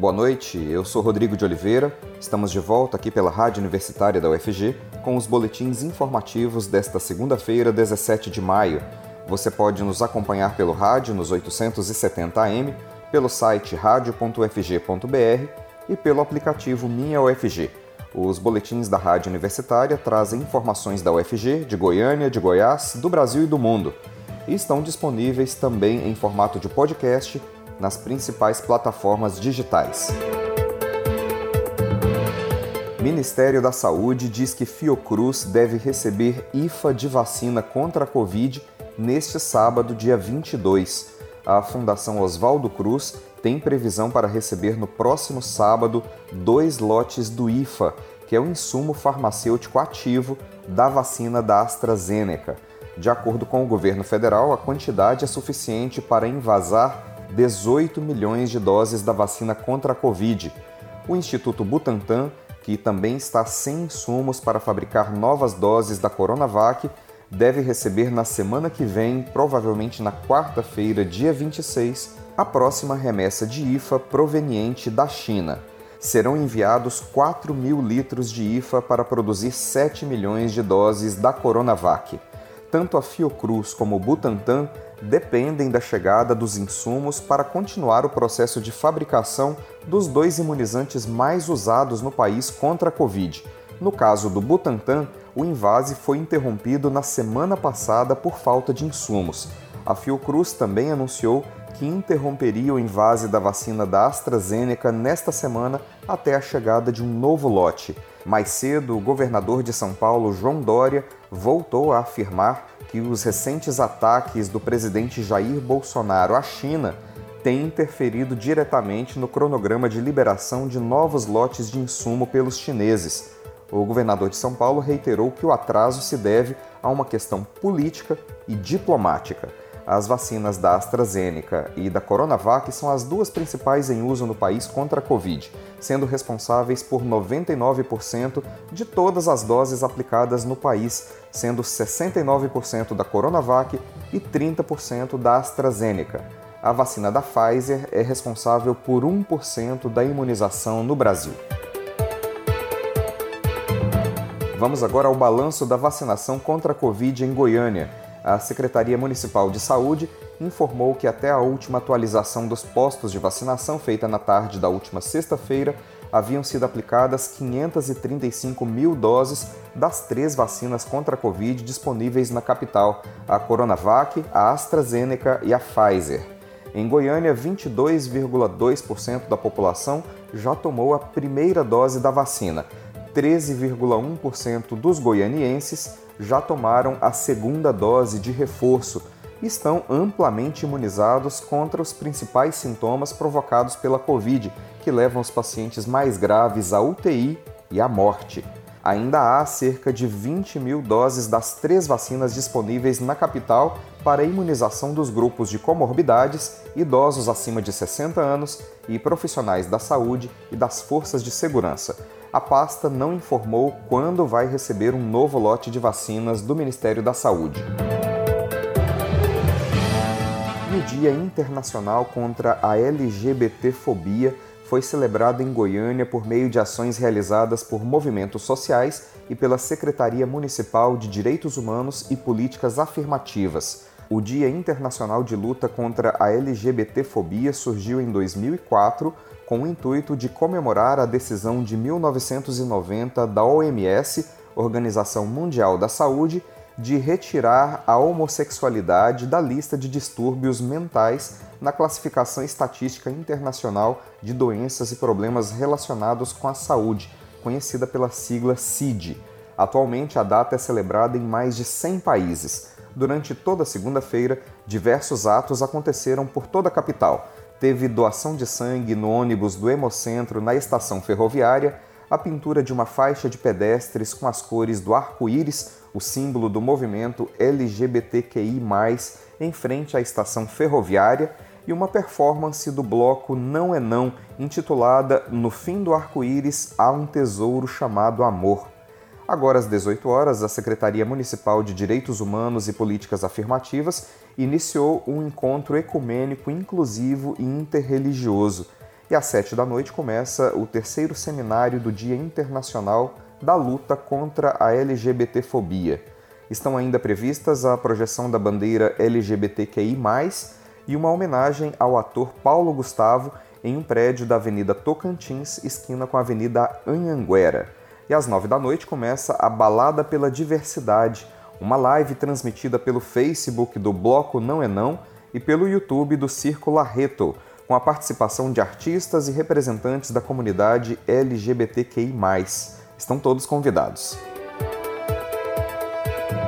Boa noite, eu sou Rodrigo de Oliveira. Estamos de volta aqui pela Rádio Universitária da UFG com os boletins informativos desta segunda-feira, 17 de maio. Você pode nos acompanhar pelo rádio nos 870 AM, pelo site radio.ufg.br e pelo aplicativo Minha UFG. Os boletins da Rádio Universitária trazem informações da UFG, de Goiânia, de Goiás, do Brasil e do mundo. E estão disponíveis também em formato de podcast nas principais plataformas digitais. Ministério da Saúde diz que Fiocruz deve receber IFA de vacina contra a Covid neste sábado, dia 22. A Fundação Oswaldo Cruz tem previsão para receber no próximo sábado dois lotes do IFA, que é o insumo farmacêutico ativo da vacina da AstraZeneca. De acordo com o governo federal, a quantidade é suficiente para invasar 18 milhões de doses da vacina contra a Covid. O Instituto Butantan, que também está sem insumos para fabricar novas doses da Coronavac, deve receber na semana que vem, provavelmente na quarta-feira, dia 26, a próxima remessa de IFA proveniente da China. Serão enviados 4 mil litros de IFA para produzir 7 milhões de doses da Coronavac. Tanto a Fiocruz como o Butantan dependem da chegada dos insumos para continuar o processo de fabricação dos dois imunizantes mais usados no país contra a Covid. No caso do Butantan, o invase foi interrompido na semana passada por falta de insumos. A Fiocruz também anunciou que interromperia o invase da vacina da AstraZeneca nesta semana até a chegada de um novo lote. Mais cedo, o governador de São Paulo, João Dória, voltou a afirmar que os recentes ataques do presidente Jair Bolsonaro à China têm interferido diretamente no cronograma de liberação de novos lotes de insumo pelos chineses. O governador de São Paulo reiterou que o atraso se deve a uma questão política e diplomática. As vacinas da AstraZeneca e da Coronavac são as duas principais em uso no país contra a Covid, sendo responsáveis por 99% de todas as doses aplicadas no país, sendo 69% da Coronavac e 30% da AstraZeneca. A vacina da Pfizer é responsável por 1% da imunização no Brasil. Vamos agora ao balanço da vacinação contra a Covid em Goiânia a Secretaria Municipal de Saúde informou que até a última atualização dos postos de vacinação feita na tarde da última sexta-feira, haviam sido aplicadas 535 mil doses das três vacinas contra a Covid disponíveis na capital, a Coronavac, a AstraZeneca e a Pfizer. Em Goiânia, 22,2% da população já tomou a primeira dose da vacina. 13,1% dos goianienses já tomaram a segunda dose de reforço e estão amplamente imunizados contra os principais sintomas provocados pela Covid, que levam os pacientes mais graves à UTI e à morte. Ainda há cerca de 20 mil doses das três vacinas disponíveis na capital para a imunização dos grupos de comorbidades, idosos acima de 60 anos e profissionais da saúde e das forças de segurança a pasta não informou quando vai receber um novo lote de vacinas do Ministério da Saúde. E o Dia Internacional contra a LGBTfobia foi celebrado em Goiânia por meio de ações realizadas por movimentos sociais e pela Secretaria Municipal de Direitos Humanos e Políticas Afirmativas. O Dia Internacional de Luta contra a LGBTfobia surgiu em 2004 com o intuito de comemorar a decisão de 1990 da OMS, Organização Mundial da Saúde, de retirar a homossexualidade da lista de distúrbios mentais na classificação estatística internacional de doenças e problemas relacionados com a saúde, conhecida pela sigla CID. Atualmente, a data é celebrada em mais de 100 países. Durante toda segunda-feira, diversos atos aconteceram por toda a capital teve doação de sangue no ônibus do Hemocentro na estação ferroviária, a pintura de uma faixa de pedestres com as cores do arco-íris, o símbolo do movimento LGBTQI, em frente à estação ferroviária, e uma performance do bloco Não é Não, intitulada No fim do arco-íris há um tesouro chamado amor. Agora às 18 horas, a Secretaria Municipal de Direitos Humanos e Políticas Afirmativas iniciou um encontro ecumênico inclusivo e interreligioso. E às sete da noite começa o terceiro seminário do Dia Internacional da Luta contra a LGBTfobia. Estão ainda previstas a projeção da bandeira LGBTQI+, e uma homenagem ao ator Paulo Gustavo em um prédio da Avenida Tocantins, esquina com a Avenida Anhanguera. E às nove da noite começa a Balada pela Diversidade, uma live transmitida pelo Facebook do Bloco Não é Não e pelo YouTube do Círculo Arreto, com a participação de artistas e representantes da comunidade LGBTQI. Estão todos convidados.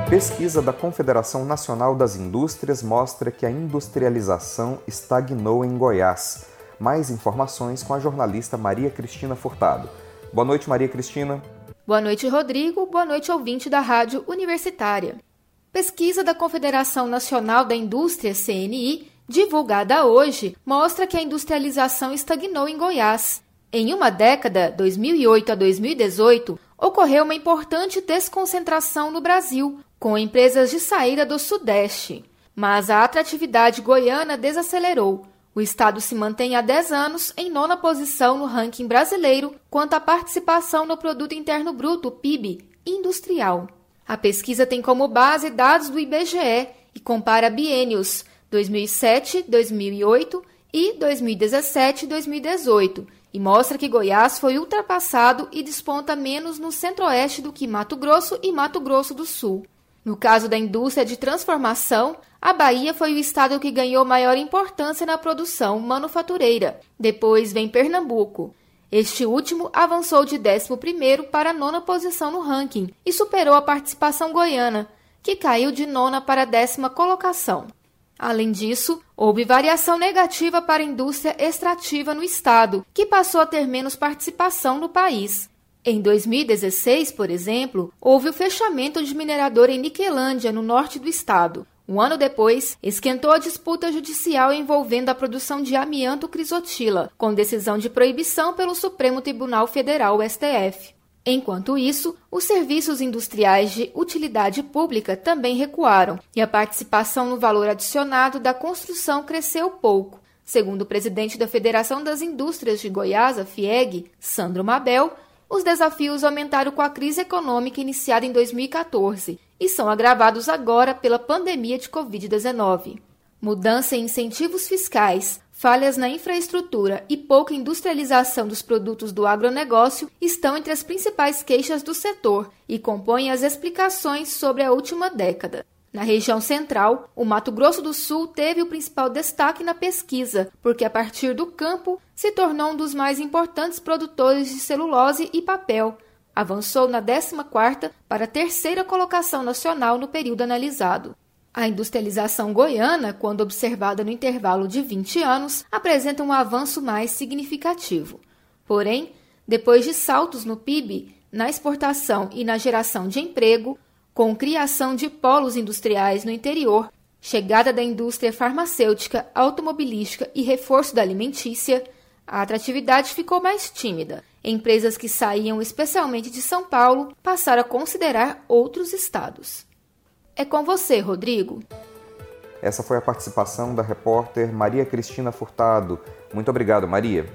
Pesquisa da Confederação Nacional das Indústrias mostra que a industrialização estagnou em Goiás. Mais informações com a jornalista Maria Cristina Furtado. Boa noite, Maria Cristina. Boa noite, Rodrigo. Boa noite, ouvinte da Rádio Universitária. Pesquisa da Confederação Nacional da Indústria, CNI, divulgada hoje, mostra que a industrialização estagnou em Goiás. Em uma década, 2008 a 2018, ocorreu uma importante desconcentração no Brasil, com empresas de saída do Sudeste. Mas a atratividade goiana desacelerou. O estado se mantém há 10 anos em nona posição no ranking brasileiro quanto à participação no produto interno bruto, PIB, industrial. A pesquisa tem como base dados do IBGE e compara biênios 2007, 2008 e 2017 2018 e mostra que Goiás foi ultrapassado e desponta menos no centro-oeste do que Mato Grosso e Mato Grosso do Sul. No caso da indústria de transformação, a Bahia foi o estado que ganhou maior importância na produção manufatureira. Depois vem Pernambuco. Este último avançou de 11 para a nona posição no ranking e superou a participação goiana, que caiu de nona para a décima colocação. Além disso, houve variação negativa para a indústria extrativa no estado, que passou a ter menos participação no país. Em 2016, por exemplo, houve o fechamento de mineradora em Niquelândia, no norte do estado. Um ano depois, esquentou a disputa judicial envolvendo a produção de amianto crisotila, com decisão de proibição pelo Supremo Tribunal Federal, STF. Enquanto isso, os serviços industriais de utilidade pública também recuaram e a participação no valor adicionado da construção cresceu pouco. Segundo o presidente da Federação das Indústrias de Goiás, a FIEG, Sandro Mabel, os desafios aumentaram com a crise econômica iniciada em 2014 e são agravados agora pela pandemia de Covid-19. Mudança em incentivos fiscais, falhas na infraestrutura e pouca industrialização dos produtos do agronegócio estão entre as principais queixas do setor e compõem as explicações sobre a última década. Na região central, o Mato Grosso do Sul teve o principal destaque na pesquisa, porque a partir do campo se tornou um dos mais importantes produtores de celulose e papel. Avançou na 14ª para a terceira colocação nacional no período analisado. A industrialização goiana, quando observada no intervalo de 20 anos, apresenta um avanço mais significativo. Porém, depois de saltos no PIB, na exportação e na geração de emprego, com criação de polos industriais no interior, chegada da indústria farmacêutica, automobilística e reforço da alimentícia, a atratividade ficou mais tímida. Empresas que saíam especialmente de São Paulo passaram a considerar outros estados. É com você, Rodrigo. Essa foi a participação da repórter Maria Cristina Furtado. Muito obrigado, Maria.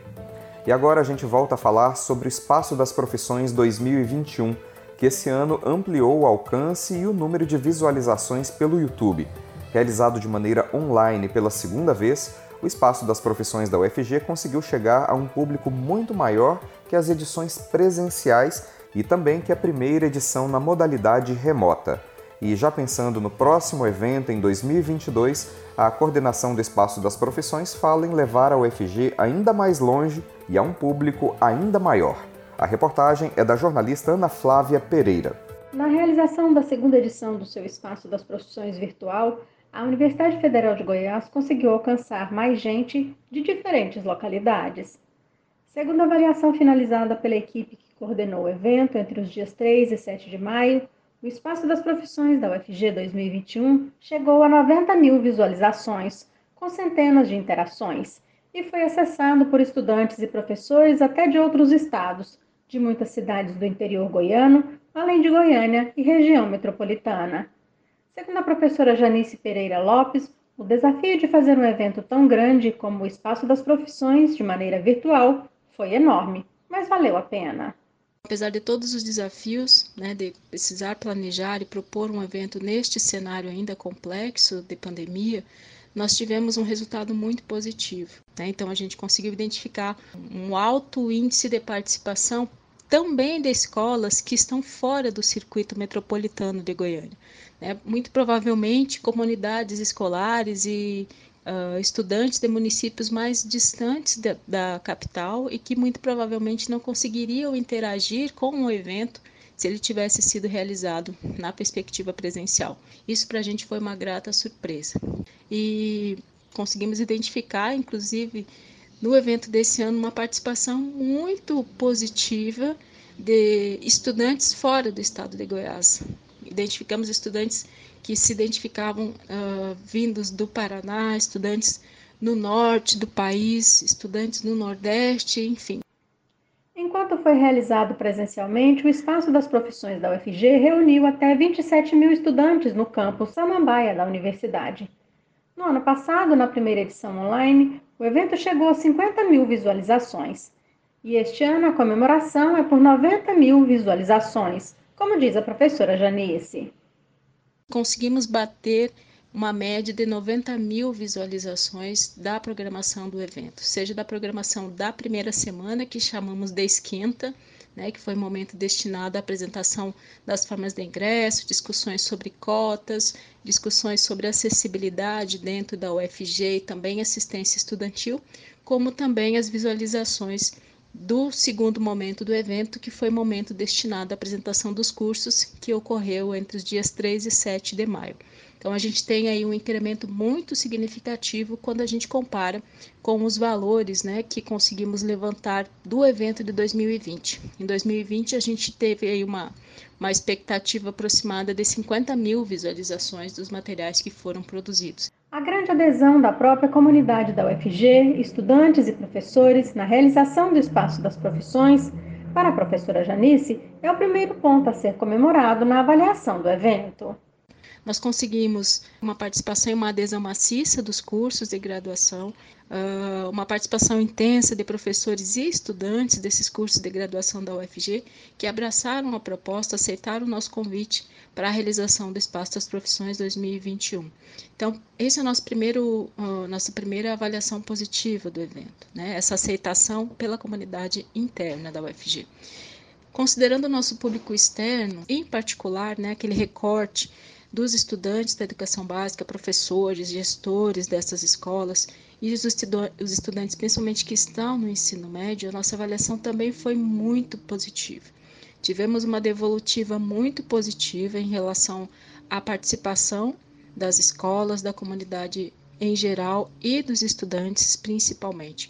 E agora a gente volta a falar sobre o Espaço das Profissões 2021, que esse ano ampliou o alcance e o número de visualizações pelo YouTube. Realizado de maneira online pela segunda vez, o Espaço das Profissões da UFG conseguiu chegar a um público muito maior que as edições presenciais e também que a primeira edição na modalidade remota. E já pensando no próximo evento em 2022, a coordenação do Espaço das Profissões fala em levar a UFG ainda mais longe e a um público ainda maior. A reportagem é da jornalista Ana Flávia Pereira. Na realização da segunda edição do seu Espaço das Profissões virtual, a Universidade Federal de Goiás conseguiu alcançar mais gente de diferentes localidades. Segundo a avaliação finalizada pela equipe que coordenou o evento entre os dias 3 e 7 de maio, o Espaço das Profissões da UFG 2021 chegou a 90 mil visualizações, com centenas de interações, e foi acessado por estudantes e professores até de outros estados, de muitas cidades do interior goiano, além de Goiânia e região metropolitana. Segundo a professora Janice Pereira Lopes, o desafio de fazer um evento tão grande como o Espaço das Profissões de maneira virtual foi enorme, mas valeu a pena. Apesar de todos os desafios, né, de precisar planejar e propor um evento neste cenário ainda complexo de pandemia, nós tivemos um resultado muito positivo. Né? Então, a gente conseguiu identificar um alto índice de participação também de escolas que estão fora do circuito metropolitano de Goiânia. Né? Muito provavelmente comunidades escolares e uh, estudantes de municípios mais distantes da, da capital e que muito provavelmente não conseguiriam interagir com o evento se ele tivesse sido realizado na perspectiva presencial. Isso para a gente foi uma grata surpresa. E conseguimos identificar, inclusive, no evento desse ano, uma participação muito positiva de estudantes fora do estado de Goiás. Identificamos estudantes que se identificavam uh, vindos do Paraná, estudantes no norte do país, estudantes no nordeste, enfim. Enquanto foi realizado presencialmente, o Espaço das Profissões da UFG reuniu até 27 mil estudantes no campus Samambaia da universidade. No ano passado, na primeira edição online, o evento chegou a 50 mil visualizações. E este ano a comemoração é por 90 mil visualizações, como diz a professora Janice. Conseguimos bater uma média de 90 mil visualizações da programação do evento, seja da programação da primeira semana, que chamamos de esquenta, né, que foi um momento destinado à apresentação das formas de ingresso, discussões sobre cotas, discussões sobre acessibilidade dentro da UFG e também assistência estudantil, como também as visualizações do segundo momento do evento, que foi momento destinado à apresentação dos cursos, que ocorreu entre os dias 3 e 7 de maio. Então, a gente tem aí um incremento muito significativo quando a gente compara com os valores né, que conseguimos levantar do evento de 2020. Em 2020, a gente teve aí uma, uma expectativa aproximada de 50 mil visualizações dos materiais que foram produzidos. A grande adesão da própria comunidade da UFG, estudantes e professores na realização do espaço das profissões, para a professora Janice, é o primeiro ponto a ser comemorado na avaliação do evento. Nós conseguimos uma participação e uma adesão maciça dos cursos de graduação, ah, uma participação intensa de professores e estudantes desses cursos de graduação da UFG, que abraçaram a proposta, aceitaram o nosso convite para a realização do Espaço das Profissões 2021. Então, esse é o nosso primeiro, uh, nossa primeira avaliação positiva do evento, né? essa aceitação pela comunidade interna da UFG. Considerando o nosso público externo, em particular, né, aquele recorte dos estudantes da educação básica, professores, gestores dessas escolas e os, os estudantes, principalmente que estão no ensino médio, a nossa avaliação também foi muito positiva. Tivemos uma devolutiva muito positiva em relação à participação das escolas, da comunidade em geral e dos estudantes principalmente.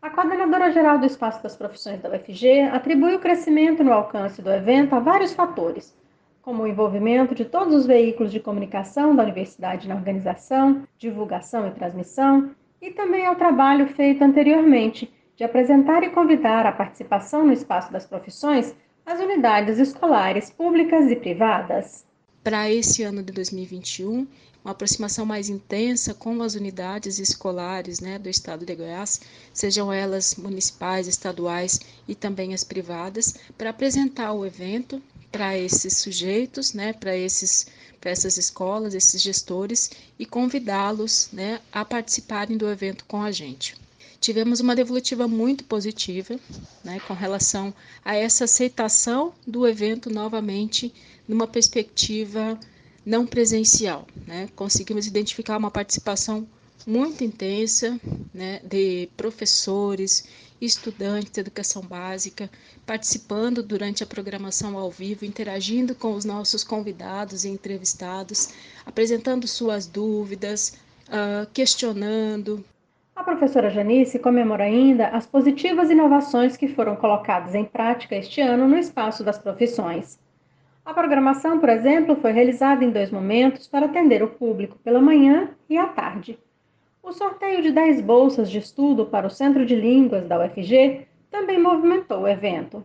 A coordenadora geral do Espaço das Profissões da UFG atribui o crescimento no alcance do evento a vários fatores, como o envolvimento de todos os veículos de comunicação da universidade na organização, divulgação e transmissão, e também ao trabalho feito anteriormente de apresentar e convidar à participação no espaço das profissões as unidades escolares públicas e privadas. Para esse ano de 2021, uma aproximação mais intensa com as unidades escolares né, do estado de Goiás, sejam elas municipais, estaduais e também as privadas, para apresentar o evento para esses sujeitos, né, para esses para essas escolas, esses gestores e convidá-los, né, a participarem do evento com a gente. Tivemos uma devolutiva muito positiva, né, com relação a essa aceitação do evento novamente numa perspectiva não presencial, né? Conseguimos identificar uma participação muito intensa né, de professores, estudantes de educação básica, participando durante a programação ao vivo, interagindo com os nossos convidados e entrevistados, apresentando suas dúvidas, uh, questionando. A professora Janice comemora ainda as positivas inovações que foram colocadas em prática este ano no espaço das profissões. A programação, por exemplo, foi realizada em dois momentos para atender o público pela manhã e à tarde. O sorteio de 10 bolsas de estudo para o Centro de Línguas da UFG também movimentou o evento.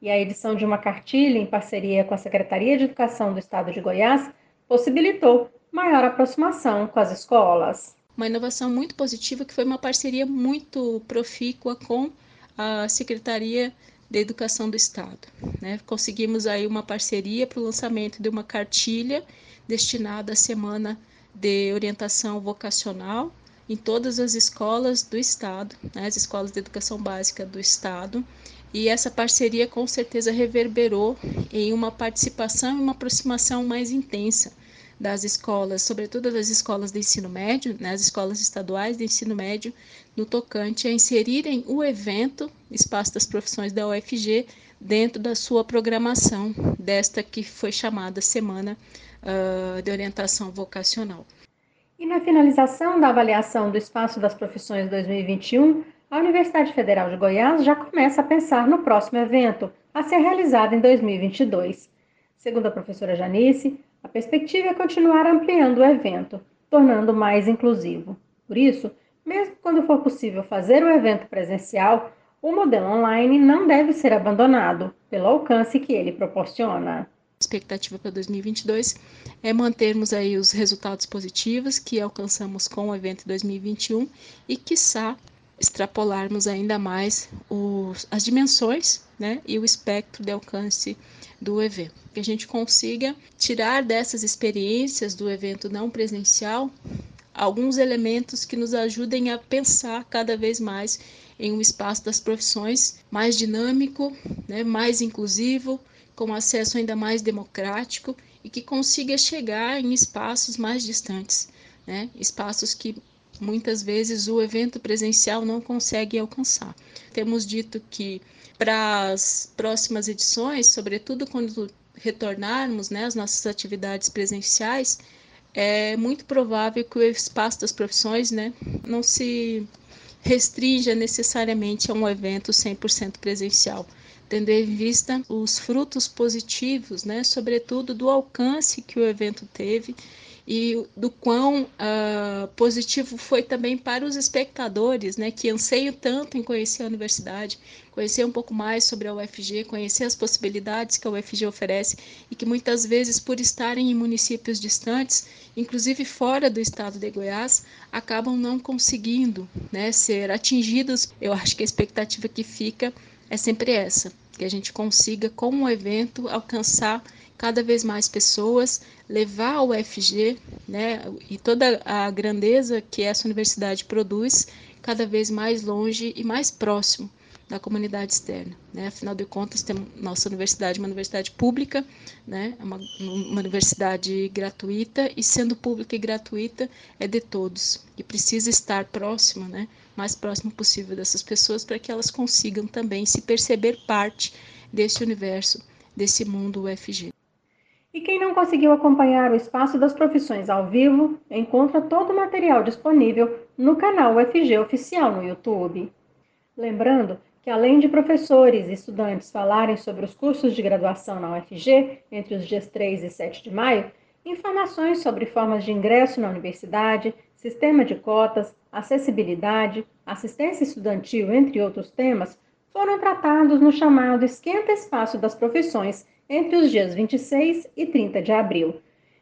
E a edição de uma cartilha em parceria com a Secretaria de Educação do Estado de Goiás possibilitou maior aproximação com as escolas. Uma inovação muito positiva que foi uma parceria muito profícua com a Secretaria de Educação do Estado. Né? Conseguimos aí uma parceria para o lançamento de uma cartilha destinada à semana de orientação vocacional em todas as escolas do Estado, né? as escolas de educação básica do Estado, e essa parceria com certeza reverberou em uma participação e uma aproximação mais intensa das escolas, sobretudo das escolas de ensino médio, né, as escolas estaduais de ensino médio, no tocante a inserirem o evento Espaço das Profissões da UFG dentro da sua programação, desta que foi chamada Semana uh, de Orientação Vocacional. E na finalização da avaliação do Espaço das Profissões 2021, a Universidade Federal de Goiás já começa a pensar no próximo evento, a ser realizado em 2022. Segundo a professora Janice, a perspectiva é continuar ampliando o evento, tornando mais inclusivo. Por isso, mesmo quando for possível fazer o evento presencial, o modelo online não deve ser abandonado, pelo alcance que ele proporciona. A expectativa para 2022 é mantermos aí os resultados positivos que alcançamos com o evento 2021 e, quiçá, extrapolarmos ainda mais os, as dimensões né, e o espectro de alcance do evento. Que a gente consiga tirar dessas experiências do evento não presencial alguns elementos que nos ajudem a pensar cada vez mais em um espaço das profissões mais dinâmico, né, mais inclusivo, com acesso ainda mais democrático e que consiga chegar em espaços mais distantes, né, espaços que muitas vezes o evento presencial não consegue alcançar. Temos dito que para as próximas edições, sobretudo quando retornarmos né, às nossas atividades presenciais, é muito provável que o espaço das profissões né, não se restrinja necessariamente a um evento 100% presencial, tendo em vista os frutos positivos, né, sobretudo do alcance que o evento teve e do quão uh, positivo foi também para os espectadores, né, que anseiam tanto em conhecer a universidade, conhecer um pouco mais sobre a UFG, conhecer as possibilidades que a UFG oferece e que muitas vezes, por estarem em municípios distantes, inclusive fora do estado de Goiás, acabam não conseguindo né, ser atingidos. Eu acho que a expectativa que fica é sempre essa, que a gente consiga, com o evento, alcançar cada vez mais pessoas, levar o UFG né, e toda a grandeza que essa universidade produz cada vez mais longe e mais próximo da comunidade externa. Né? Afinal de contas, tem nossa universidade uma universidade pública, né? É uma, uma universidade gratuita, e sendo pública e gratuita, é de todos. E precisa estar próximo, né? Mais próximo possível dessas pessoas, para que elas consigam também se perceber parte desse universo, desse mundo UFG. E quem não conseguiu acompanhar o Espaço das Profissões ao vivo, encontra todo o material disponível no canal UFG Oficial no YouTube. Lembrando que, além de professores e estudantes falarem sobre os cursos de graduação na UFG entre os dias 3 e 7 de maio, informações sobre formas de ingresso na universidade, sistema de cotas, acessibilidade, assistência estudantil, entre outros temas, foram tratados no chamado Esquenta Espaço das Profissões entre os dias 26 e 30 de abril.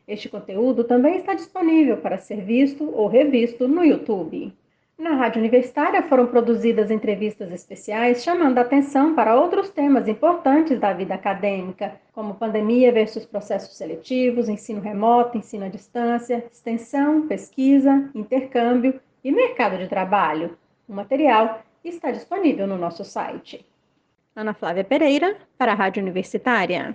Este conteúdo também está disponível para ser visto ou revisto no YouTube. Na Rádio Universitária foram produzidas entrevistas especiais chamando a atenção para outros temas importantes da vida acadêmica, como pandemia versus processos seletivos, ensino remoto, ensino à distância, extensão, pesquisa, intercâmbio e mercado de trabalho. O material está disponível no nosso site. Ana Flávia Pereira, para a Rádio Universitária.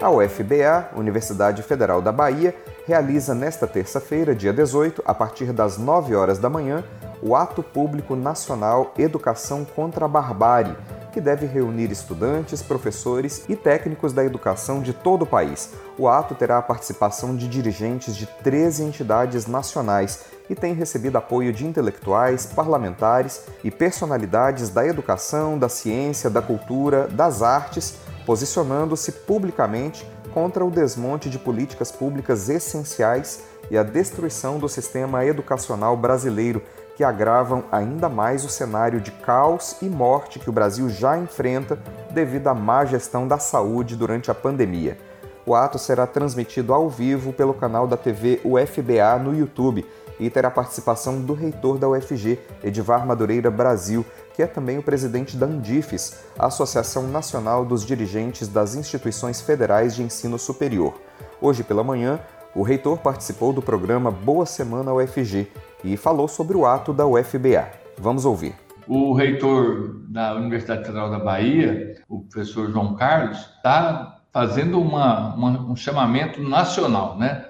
A UFBA, Universidade Federal da Bahia, realiza nesta terça-feira, dia 18, a partir das 9 horas da manhã, o Ato Público Nacional Educação contra a Barbárie, que deve reunir estudantes, professores e técnicos da educação de todo o país. O ato terá a participação de dirigentes de 13 entidades nacionais e tem recebido apoio de intelectuais, parlamentares e personalidades da educação, da ciência, da cultura, das artes, posicionando-se publicamente contra o desmonte de políticas públicas essenciais e a destruição do sistema educacional brasileiro, que agravam ainda mais o cenário de caos e morte que o Brasil já enfrenta devido à má gestão da saúde durante a pandemia. O ato será transmitido ao vivo pelo canal da TV UFBA no YouTube e terá participação do reitor da UFG, Edivar Madureira Brasil, que é também o presidente da Andifes, Associação Nacional dos Dirigentes das Instituições Federais de Ensino Superior. Hoje pela manhã, o reitor participou do programa Boa Semana UFG e falou sobre o ato da UFBA. Vamos ouvir. O reitor da Universidade Federal da Bahia, o professor João Carlos, está fazendo uma, uma, um chamamento nacional, né?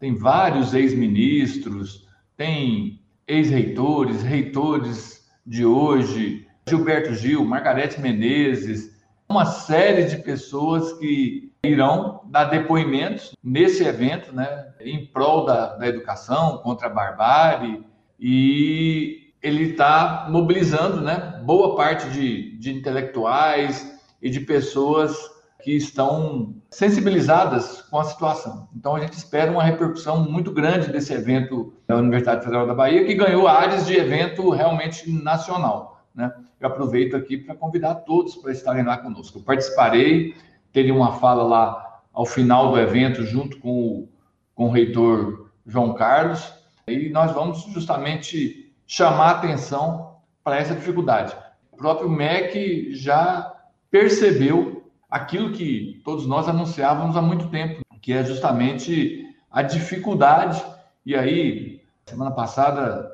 Tem vários ex-ministros, tem ex-reitores, reitores de hoje, Gilberto Gil, Margarete Menezes, uma série de pessoas que irão dar depoimentos nesse evento, né, em prol da, da educação, contra a barbárie, e ele está mobilizando né, boa parte de, de intelectuais e de pessoas que estão sensibilizadas com a situação. Então, a gente espera uma repercussão muito grande desse evento da Universidade Federal da Bahia, que ganhou áreas de evento realmente nacional. Né? Eu aproveito aqui para convidar todos para estarem lá conosco. Eu participarei, teria uma fala lá ao final do evento, junto com o, com o reitor João Carlos, e nós vamos justamente chamar atenção para essa dificuldade. O próprio MEC já percebeu aquilo que todos nós anunciávamos há muito tempo, que é justamente a dificuldade. E aí, semana passada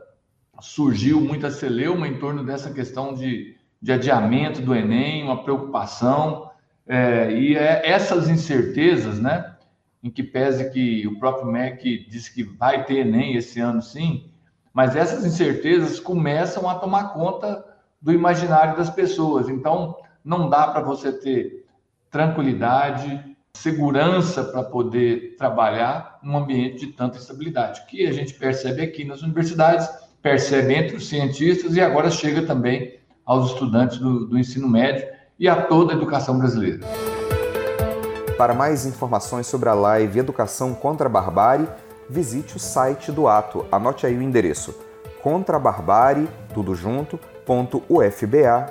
surgiu muita celeuma em torno dessa questão de, de adiamento do Enem, uma preocupação, é, e é essas incertezas, né? Em que pese que o próprio MEC disse que vai ter Enem esse ano sim, mas essas incertezas começam a tomar conta do imaginário das pessoas. Então, não dá para você ter tranquilidade, segurança para poder trabalhar num ambiente de tanta estabilidade, que a gente percebe aqui nas universidades, percebe entre os cientistas e agora chega também aos estudantes do, do ensino médio e a toda a educação brasileira. Para mais informações sobre a live Educação contra a Barbárie, visite o site do ato. Anote aí o endereço: contrabarbárie, tudo junto, .ufba.br.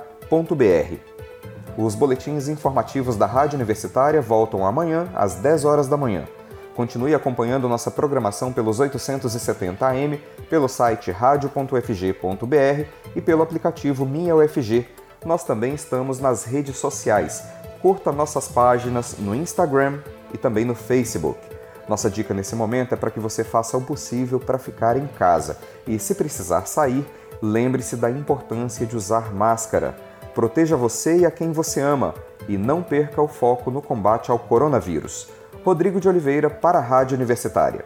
Os boletins informativos da Rádio Universitária voltam amanhã às 10 horas da manhã. Continue acompanhando nossa programação pelos 870 AM, pelo site radio.ufg.br e pelo aplicativo Minha UFG. Nós também estamos nas redes sociais. Curta nossas páginas no Instagram e também no Facebook. Nossa dica nesse momento é para que você faça o possível para ficar em casa e, se precisar sair, lembre-se da importância de usar máscara. Proteja você e a quem você ama e não perca o foco no combate ao coronavírus. Rodrigo de Oliveira para a Rádio Universitária.